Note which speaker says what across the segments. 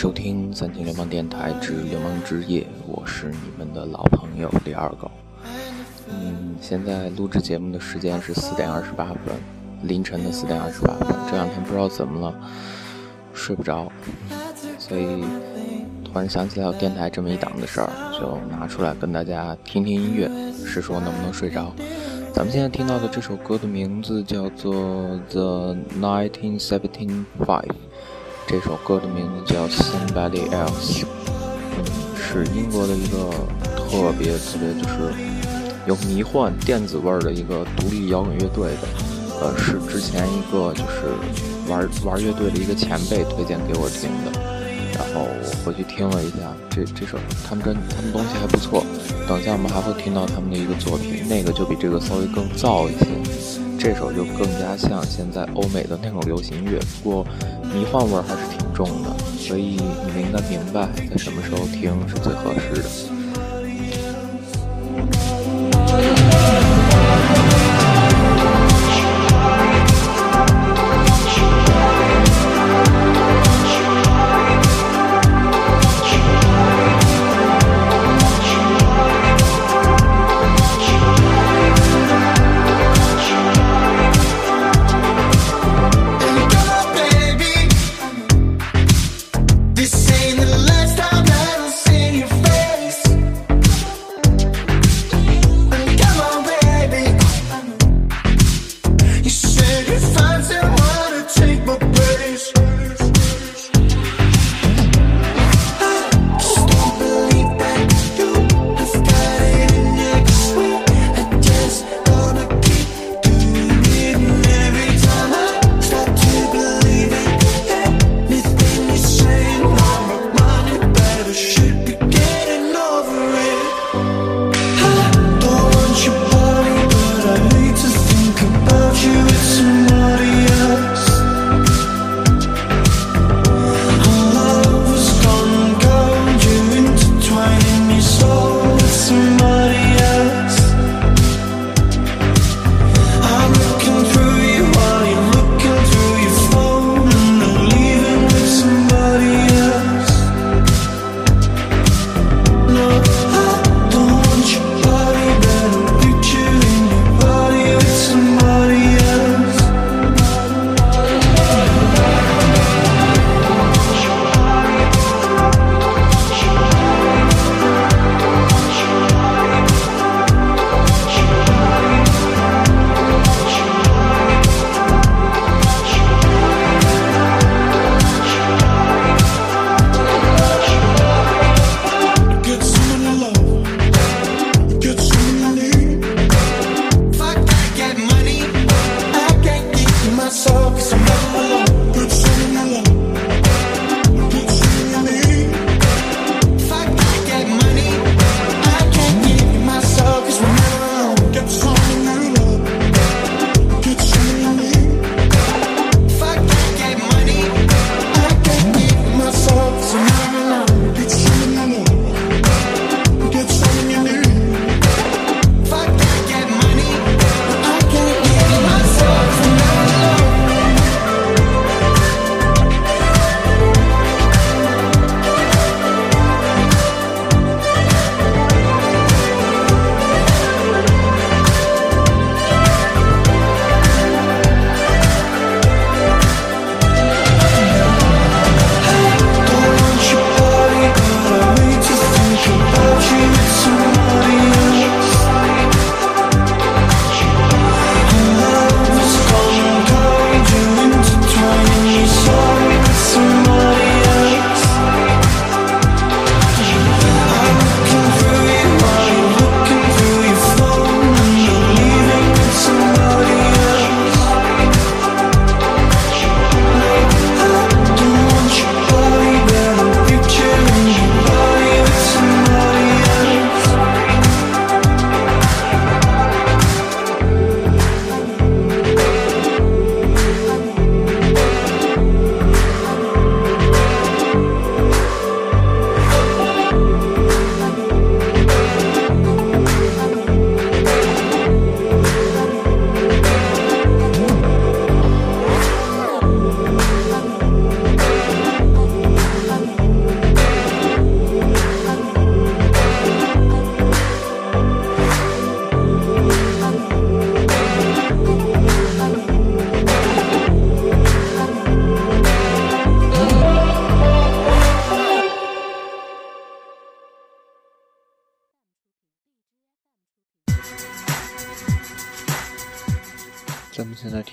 Speaker 1: 收听三千流氓电台之流氓之夜，我是你们的老朋友李二狗。嗯，现在录制节目的时间是四点二十八分，凌晨的四点二十八分。这两天不知道怎么了，睡不着，所以突然想起来有电台这么一档的事儿，就拿出来跟大家听听音乐，试说能不能睡着。咱们现在听到的这首歌的名字叫做《The Nineteen seventy Five》。这首歌的名字叫 Somebody Else，嗯，是英国的一个特别特别就是有迷幻电子味儿的一个独立摇滚乐队的，呃，是之前一个就是玩玩乐队的一个前辈推荐给我听的，然后我回去听了一下，这这首他们真他们东西还不错，等一下我们还会听到他们的一个作品，那个就比这个稍微更燥一些。这首就更加像现在欧美的那种流行乐，不过迷幻味还是挺重的，所以你们应该明白在什么时候听是最合适的。
Speaker 2: dancing.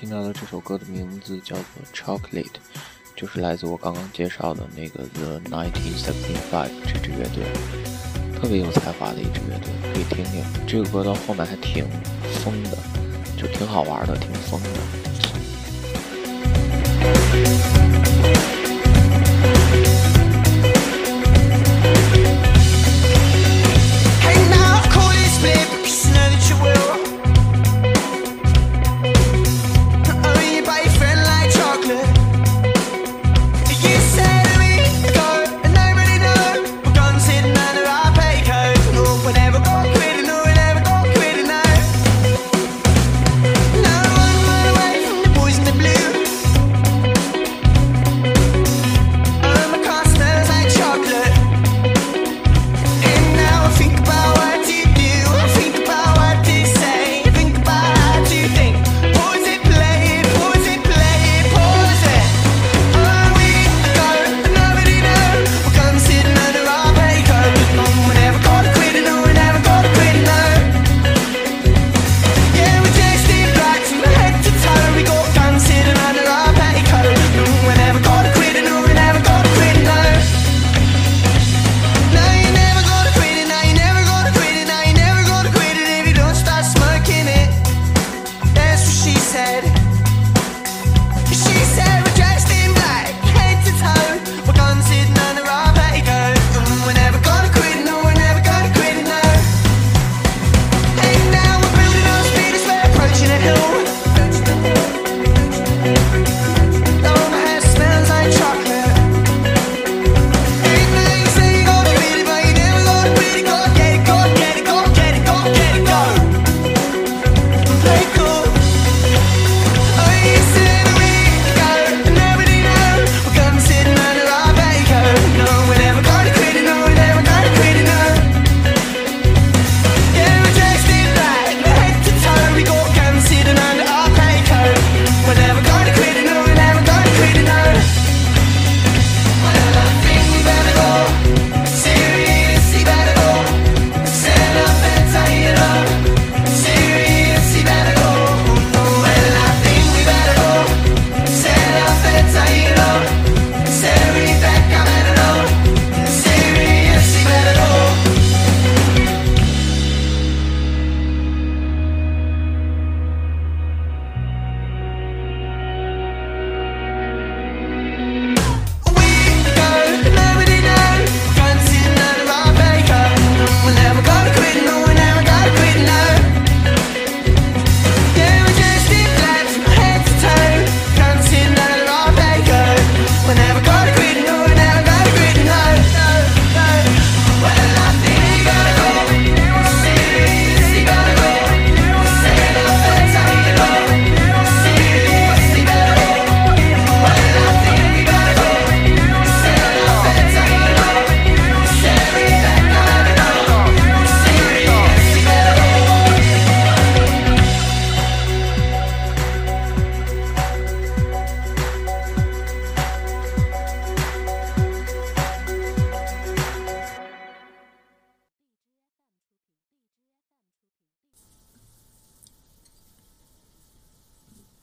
Speaker 2: 听到的这首歌的名字叫做《Chocolate》，就是来自我刚刚介绍的那个 The 1975这支乐队，特别有才华的一支乐队，可以听听。这个歌到后面还挺疯的，就挺好玩的，挺疯的。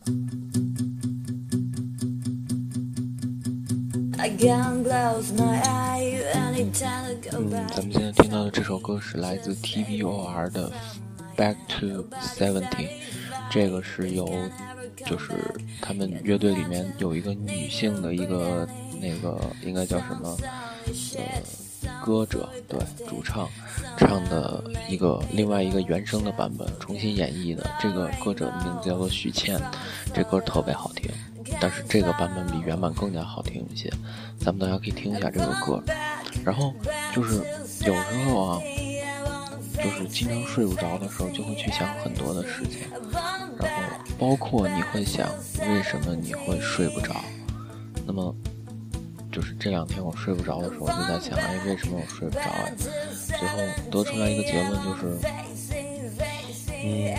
Speaker 2: 嗯，咱们现在听到的这首歌是来自 TVOR 的《Back to Seventeen》，这个是由就是他们乐队里面有一个女性的一个那个应该叫什么呃歌者对主唱唱的一个另外一个原声的版本重新演绎的，这个歌者名字叫做许倩，这歌特别好听。但是这个版本比原版更加好听一些，咱们大家可以听一下这个歌。然后就是有时候啊，就是经常睡不着的时候，就会去想很多的事情。然后包括你会想，为什么你会睡不着？那么就是这两天我睡不着的时候，就在想，哎，为什么我睡不着？最后得出来一个结论就是，嗯。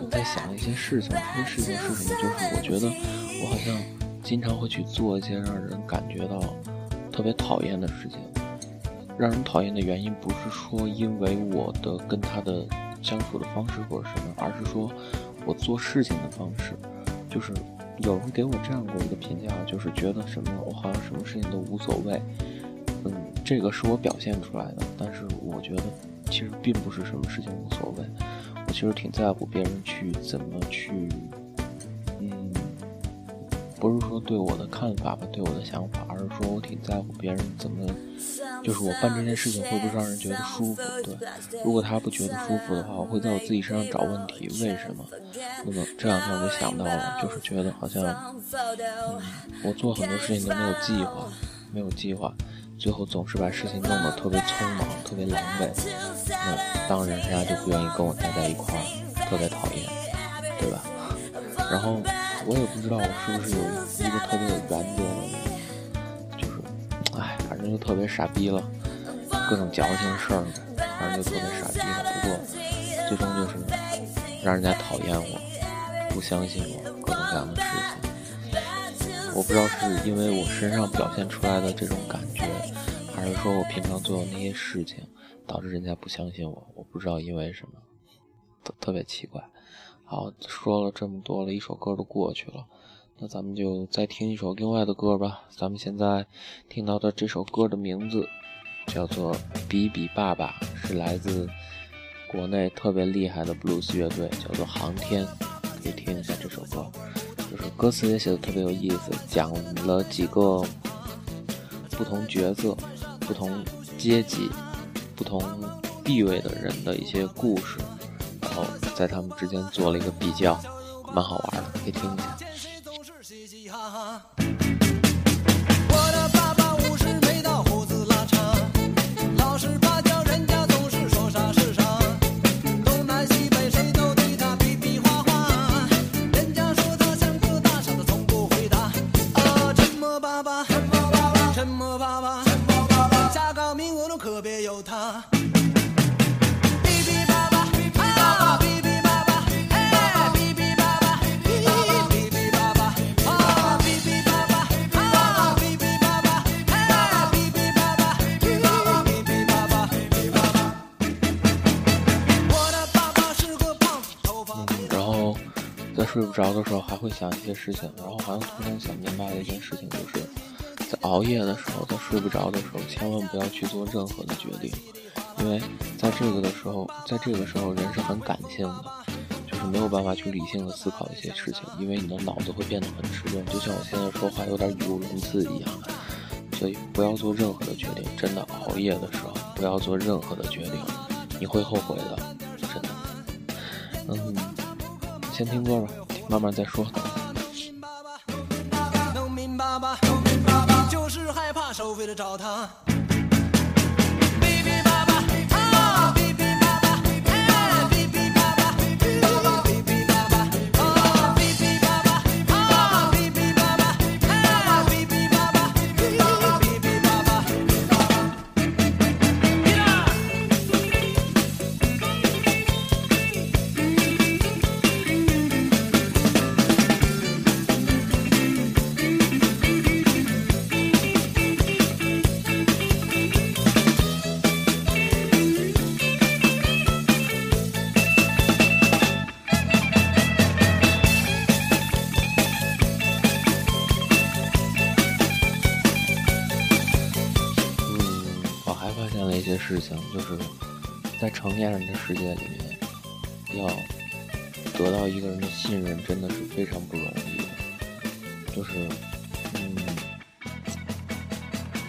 Speaker 2: 我在想一些事情，这些事情是什么？就是我觉得我好像经常会去做一些让人感觉到特别讨厌的事情。让人讨厌的原因不是说因为我的跟他的相处的方式或者什么，而是说
Speaker 1: 我做事情的方式，就是有人给我这样过一个评价，就是觉得什么我好像什么事情都无所谓。嗯，这个是我表现出来的，但是我觉得其实并不是什么事情无所谓，我其实挺在乎别人去怎么去。嗯不是说对我的看法吧，对我的想法，而是说我挺在乎别人怎么，就是我办这件事情会不会让人觉得舒服？对，如果他不觉得舒服的话，我会在我自己身上找问题，为什么？那么这两天我就想到了，就是觉得好像，嗯，我做很多事情都没有计划，没有计划，最后总是把事情弄得特别匆忙，特别狼狈，那当然人家就不愿意跟我待在一块儿，特别讨厌，对吧？然后。我也不知道我是不是有一个特别有原则的，人，就特别傻逼了，各种矫情事儿，反正就特别傻逼了。不过，最终就是让人家讨厌我，不相信我，各种各样的事情。我不知道是因为我身上表现出来的这种感觉，还是说我平常做的那些事情导致人家不相信我。我不知道因为什么，特特别奇怪。好，说了这么多了，一首歌都过去了，那咱们就再听一首另外的歌吧。咱们现在听到的这首歌的名字叫做《比比爸爸》，是来自国内特别厉害的布鲁斯乐队，叫做航天。可以听一下这首歌，就是歌词也写的特别有意思，讲了几个不同角色、不同阶级、不同地位的人的一些故事。然后在他们之间做了一个比较，蛮好玩的，可以听一下。睡着的时候还会想一些事情，然后好像突然想明白了一件事情，就是在熬夜的时候，在睡不着的时候，千万不要去做任何的决定，因为在这个的时候，在这个时候人是很感性的，就是没有办法去理性的思考一些事情，因为你的脑子会变得很迟钝，就像我现在说话有点语无伦次一样，所以不要做任何的决定，真的熬夜的时候不要做任何的决定，你会后悔的，真的。嗯，先听歌吧。慢慢再说。就是害怕收费的找他。成年人的世界里面，要得到一个人的信任，真的是非常不容易的。就是，嗯，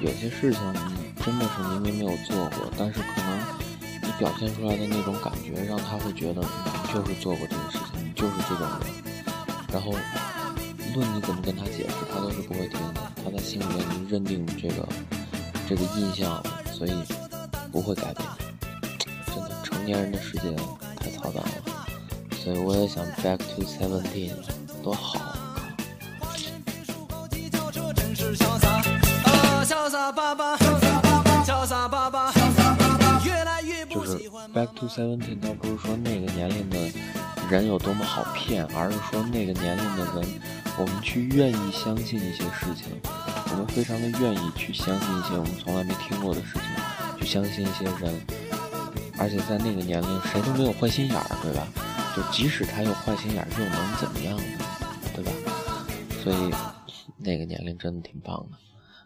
Speaker 1: 有些事情你真的是明明没有做过，但是可能你表现出来的那种感觉，让他会觉得你就是做过这个事情，你就是这种人。然后，无论你怎么跟他解释，他都是不会听的。他在心里面已经认定这个这个印象了，所以。不会改变，成年人的世界太嘈杂了，所以我也想 back to seventeen，多好。就是 back to seventeen，倒不是说那个年龄的人有多么好骗，而是说那个年龄的人，我们去愿意相信一些事情，我们非常的愿意去相信一些我们从来没听过的事情。去相信一些人，而且在那个年龄，谁都没有坏心眼儿，对吧？就即使他有坏心眼儿，又能怎么样呢？对吧？所以那个年龄真的挺棒的。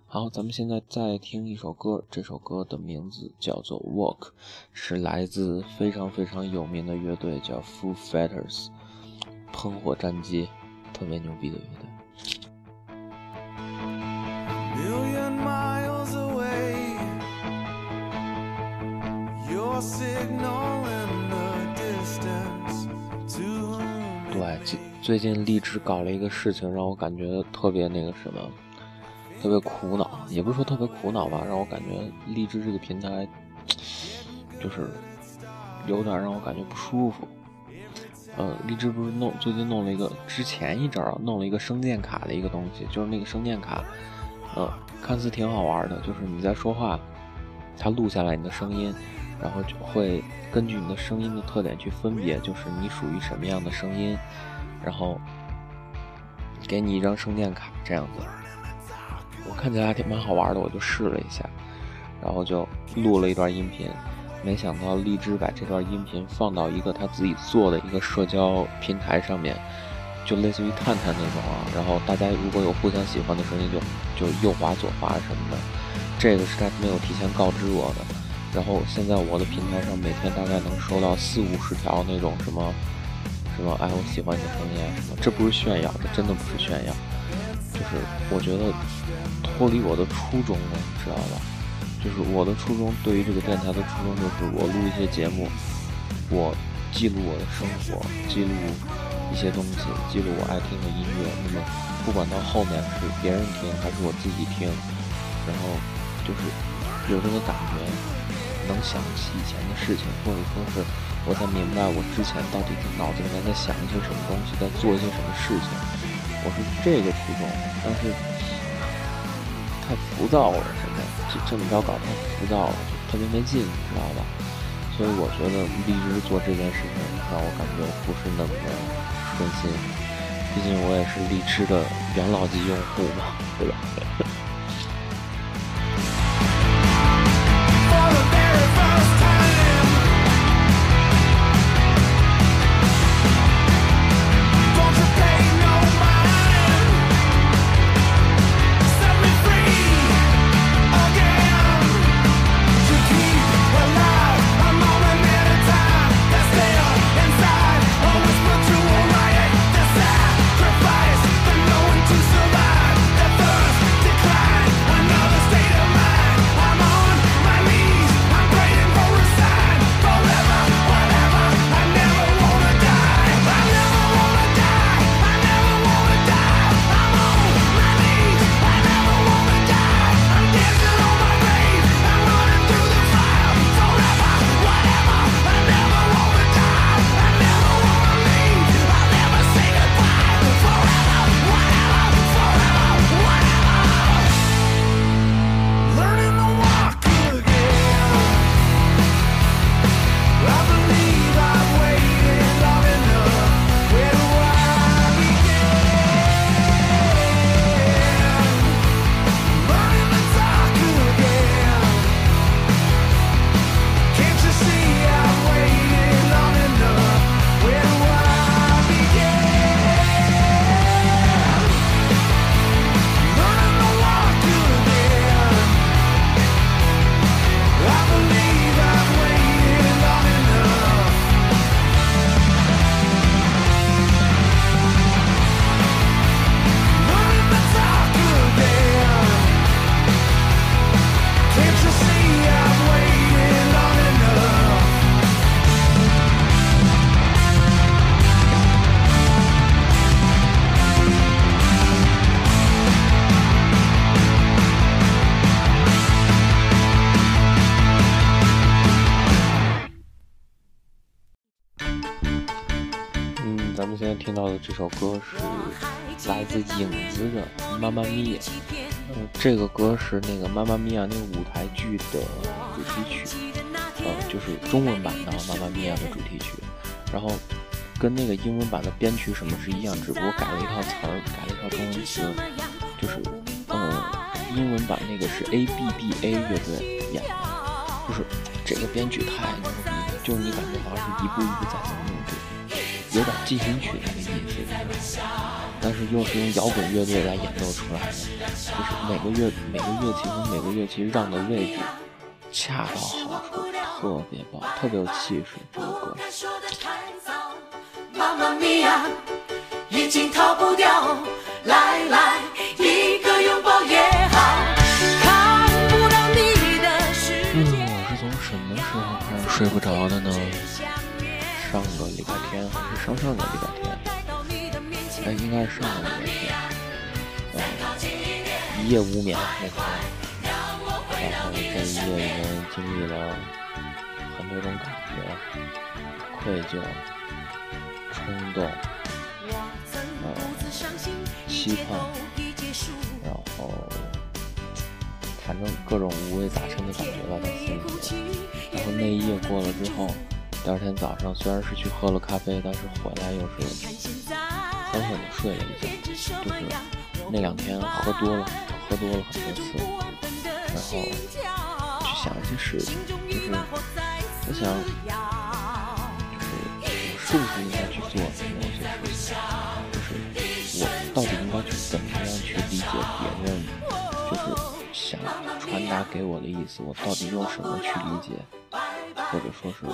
Speaker 1: 好，咱们现在再听一首歌，这首歌的名字叫做《Walk》，是来自非常非常有名的乐队，叫 Foo Fighters，喷火战机，特别牛逼的乐队。对，最最近荔枝搞了一个事情，让我感觉特别那个什么。特别苦恼，也不是说特别苦恼吧，让我感觉荔枝这个平台就是有点让我感觉不舒服。呃，荔枝不是弄最近弄了一个，之前一阵儿弄了一个声电卡的一个东西，就是那个声电卡，呃，看似挺好玩的，就是你在说话，它录下来你的声音，然后就会根据你的声音的特点去分别，就是你属于什么样的声音，然后给你一张声电卡这样子。我看起来还挺蛮好玩的，我就试了一下，然后就录了一段音频。没想到荔枝把这段音频放到一个他自己做的一个社交平台上面，就类似于探探那种啊。然后大家如果有互相喜欢的声音，就就右滑左滑什么的。这个是他没有提前告知我的。然后现在我的平台上每天大概能收到四五十条那种什么什么哎我喜欢你的声音啊什么。这不是炫耀，这真的不是炫耀，就是我觉得。脱离我的初衷了，知道吧？就是我的初衷，对于这个电台的初衷，就是我录一些节目，我记录我的生活，记录一些东西，记录我爱听的音乐。那么，不管到后面是别人听还是我自己听，然后就是有这个感觉，能想起以前的事情，或者说是我在明白我之前到底脑子里面在想一些什么东西，在做一些什么事情，我是这个初衷，但是。太浮躁了，现在这这么着搞太浮躁了，就特别没劲，你知道吧？所以我觉得荔枝做这件事情让我感觉不是那么的顺心，毕竟我也是荔枝的元老级用户嘛，对吧？咱们现在听到的这首歌是来自影子的《妈妈咪呀》，嗯，这个歌是那个《妈妈咪呀》那个舞台剧的主题曲，呃，就是中文版的《妈妈咪呀》的主题曲，然后跟那个英文版的编曲什么是一样，只不过改了一套词儿，改了一套中文词，就是，嗯，英文版那个是 A B B A 乐队演的，就是这个编曲太牛逼了，就是你感觉好像是一步一步在走。有点进行曲那个意思，但是又是用摇滚乐队来演奏出来的，就是每个乐每个乐器和每个乐器让的位置恰到好处，特别棒，特别有气势。这个歌。妈妈咪呀，已经逃不掉，来来，一个拥抱也好。看不到你的世界。嗯，我是从什么时候开始睡不着的呢？上个礼拜天还是上上个礼拜天？哎，应该是上个礼拜天。嗯，一夜无眠那天，然后在一夜里面经历了很多种感觉，愧疚。冲动，呃，期盼，然后，反正各种五味杂陈的感觉吧，在心里。然后那一夜过了之后，第二天早上虽然是去喝了咖啡，但是回来又是狠狠的睡了一觉。就是那两天喝多了，喝多了很多次，然后去想一些事情，就是我想。就是我是不是应该去做某些事情？就是我到底应该去怎么样去理解别人，就是想传达给我的意思，我到底用什么去理解，或者说是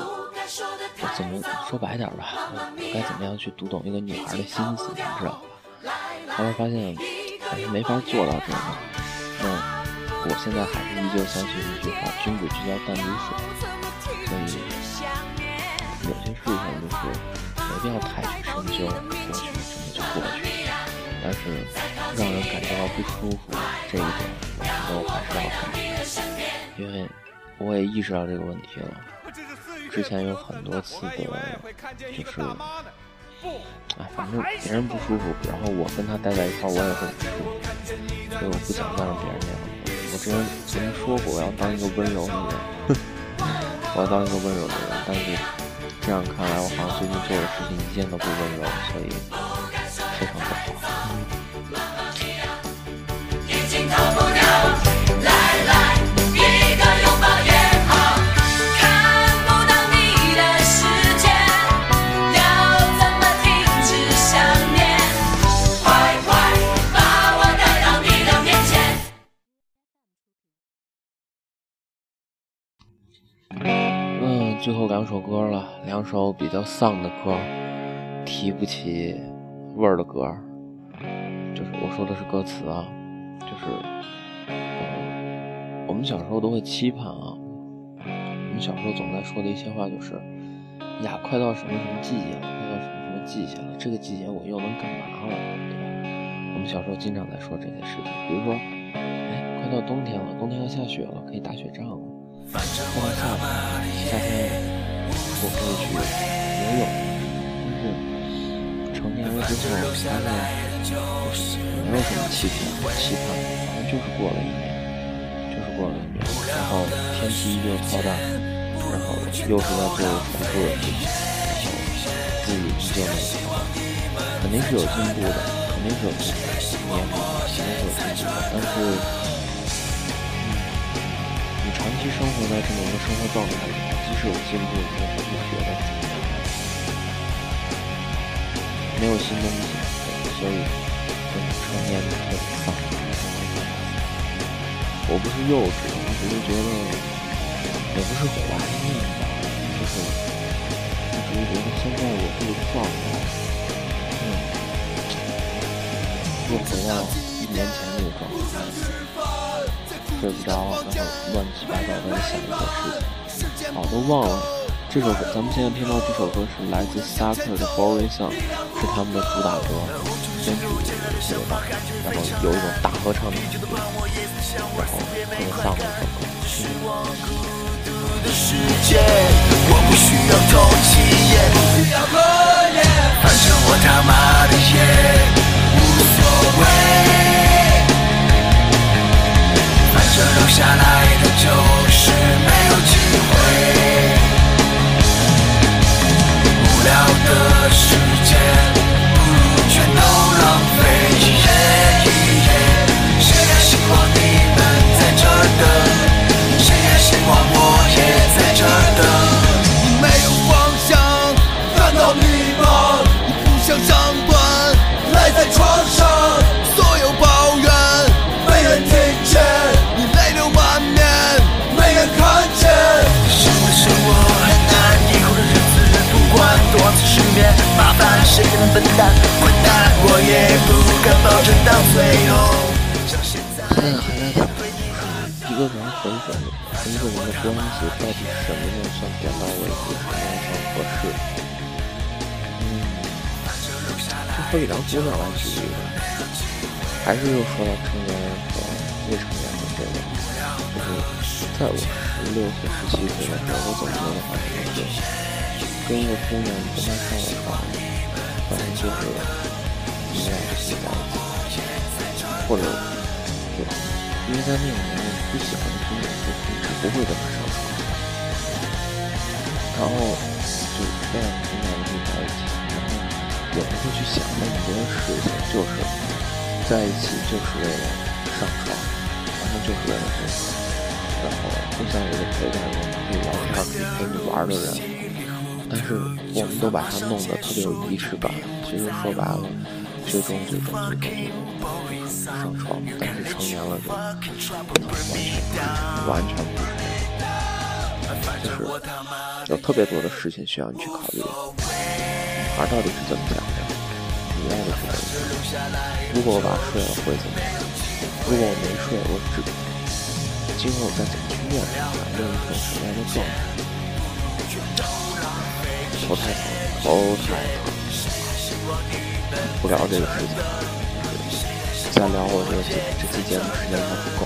Speaker 1: 怎么说白点吧，我该怎么样去读懂一个女孩的心思，你知道吧？后来发现还是没法做到这个。那我现在还是依旧相信一句话：君子之交淡如水。所以有些事情就是。没必要太去深究，过去真的就过去。但是让人感觉到不舒服这一点，我觉得我还是要改，因为我也意识到这个问题了。之前有很多次的，就是，哎，反正别人不舒服，然后我跟他待在一块，我也会不舒服。所以我不想再让别人那样。我之前曾经说过，我要当一个温柔的人，我要当一个温柔的人，但是。这样看来，我好像最近做的事情一件都不温柔，所以非常嗯最后两首歌了，两首比较丧的歌，提不起味儿的歌，就是我说的是歌词啊，就是我们小时候都会期盼啊，我们小时候总在说的一些话就是呀，快到什么什么季节了，快到什么什么季节了，这个季节我又能干嘛了，对吧？我们小时候经常在说这些事情，比如说，哎，快到冬天了，冬天要下雪了，可以打雪仗了。快到夏天，夏天我可以去游泳。但是成年了之后，发现没有什么期盼，期盼，反正就是过了一年，就是过了一年，然后天气依旧超大，然后又是在做重复的事情，然后自己依旧那么肯定是有进步的，肯定是有进步的，年龄肯定是有进步的，但是。期生活在这么一个生活状态里，即使有进步，你也不会觉得没有新东西，所以成年特别丧。我不是幼稚，我只是觉得，也不是怀念吧，就是我只是觉得现在我这个状态，嗯，又回到一年前那个状态。睡不着，然后乱七八糟的想一些事情，哦，都忘了。这首歌，咱们现在听到这首歌是来自 Sucker 的《Boring Song》，是他们的主打歌，编曲特别棒，然后有一种大合唱的感觉，然后特别丧的一首歌。反正我他妈的也无所谓。反正留下来的就是没有机会。无聊的时间，不如全都浪费。蛋，混蛋，我也不敢保证到最后。现在还在想，一个人和一个人和一个人的关系，到底什么样算点到为止，什么样算合适？嗯，就和一张姑娘来举例吧，还是又说到成年人和未成年的这个，就是在我十六岁、十七岁的时候，我总结的话就是，跟一个姑娘跟她上了床，反正就是你们俩就心在一起，或者。因为在那个年龄不喜欢的姑娘，就一直不会跟他上床，然后就非常平淡的在一起，然后也不会去想那么多事情，就是在一起就是为了上床，然后就是为了这个，然后互相有个陪伴，人，可以聊天，可以陪你玩的人，但是我们都把它弄得特别有仪式感，其实说白了，最终最终最终最终。上床，但是成年了就完全完全不是，就是有特别多的事情需要你去考虑。女孩到底是怎么想的？你要的是怎么？如果我把睡了会怎么样？如果我没睡，我只今后该怎么去面对它，用一种什么样的状态？头太疼，头太疼，不聊这个事情。再聊我这这这期节目时间还不够。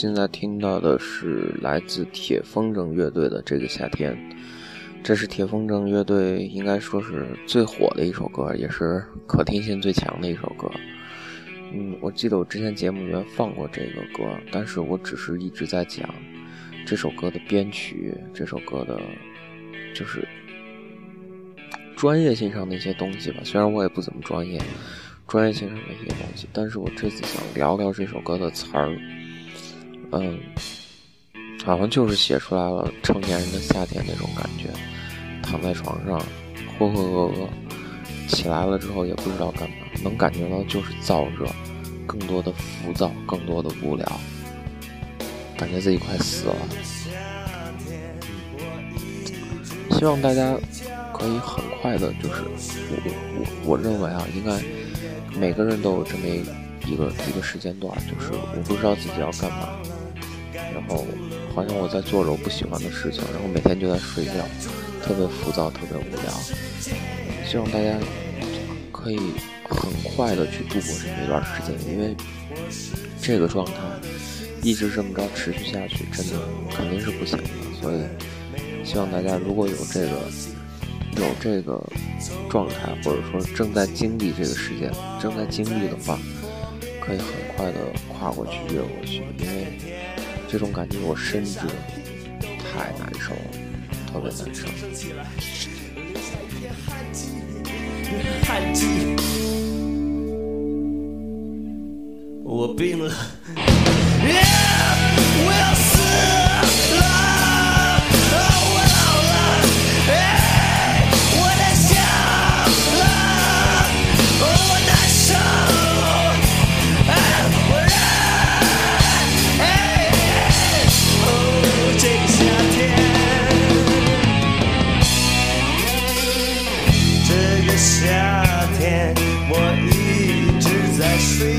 Speaker 1: 现在听到的是来自铁风筝乐队的《这个夏天》，这是铁风筝乐队应该说是最火的一首歌，也是可听性最强的一首歌。嗯，我记得我之前节目里面放过这个歌，但是我只是一直在讲这首歌的编曲，这首歌的，就是专业性上的一些东西吧。虽然我也不怎么专业，专业性上的一些东西，但是我这次想聊聊这首歌的词儿。嗯，好像就是写出来了成年人的夏天那种感觉，躺在床上浑浑噩噩，起来了之后也不知道干嘛，能感觉到就是燥热，更多的浮躁，更多的无聊，感觉自己快死了。希望大家可以很快的，就是我我我认为啊，应该每个人都有这么一个一个时间段，就是我不知道自己要干嘛。哦，好像我在做着我不喜欢的事情，然后每天就在睡觉，特别浮躁，特别无聊。希望大家可以很快的去度过这一段时间，因为这个状态一直这么着持续下去，真的肯定是不行的。所以，希望大家如果有这个有这个状态，或者说正在经历这个时间，正在经历的话，可以很快的跨过去，越过去，因为。这种感觉我深知，太难受了，特别难受。我病了。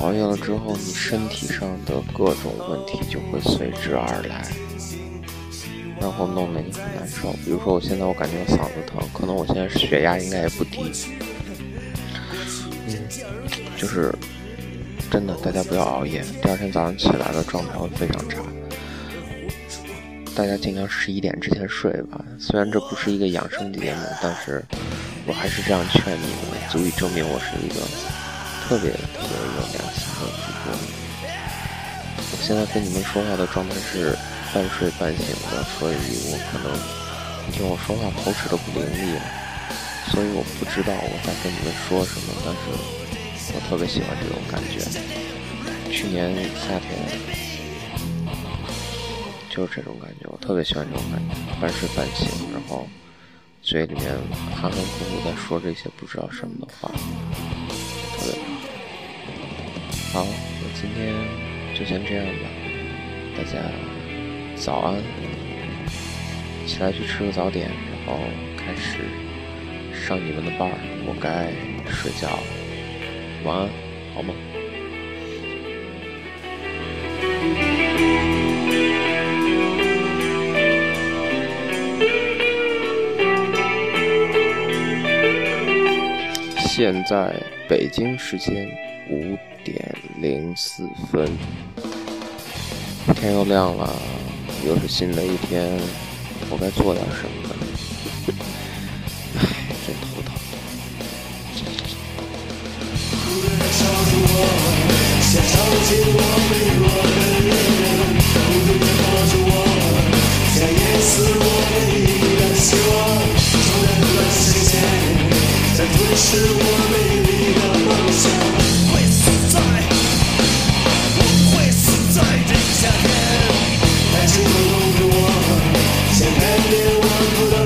Speaker 1: 熬夜了之后，你身体上的各种问题就会随之而来。然后弄得你很难受。比如说我现在我感觉我嗓子疼，可能我现在血压应该也不低。嗯，就是真的，大家不要熬夜，第二天早上起来的状态会非常差。大家尽量十一点之前睡吧。虽然这不是一个养生节目，但是我还是这样劝你们，足以证明我是一个特别特别有良心的主播。我现在跟你们说话的状态是半睡半醒的，所以我可能你听我说话口齿都不伶俐了，所以我不知道我在跟你们说什么，但是我特别喜欢这种感觉。去年夏天。就是这种感觉，我特别喜欢这种感觉，半睡半醒，然后嘴里面含含糊糊在说这些不知道什么的话，好。我今天就先这样吧，大家早安，起来去吃个早点，然后开始上你们的班儿，我该睡觉了，晚安，好吗？现在北京时间五零四分。天又亮了又是新的一天我该做点什么呢？唉真头疼。I'll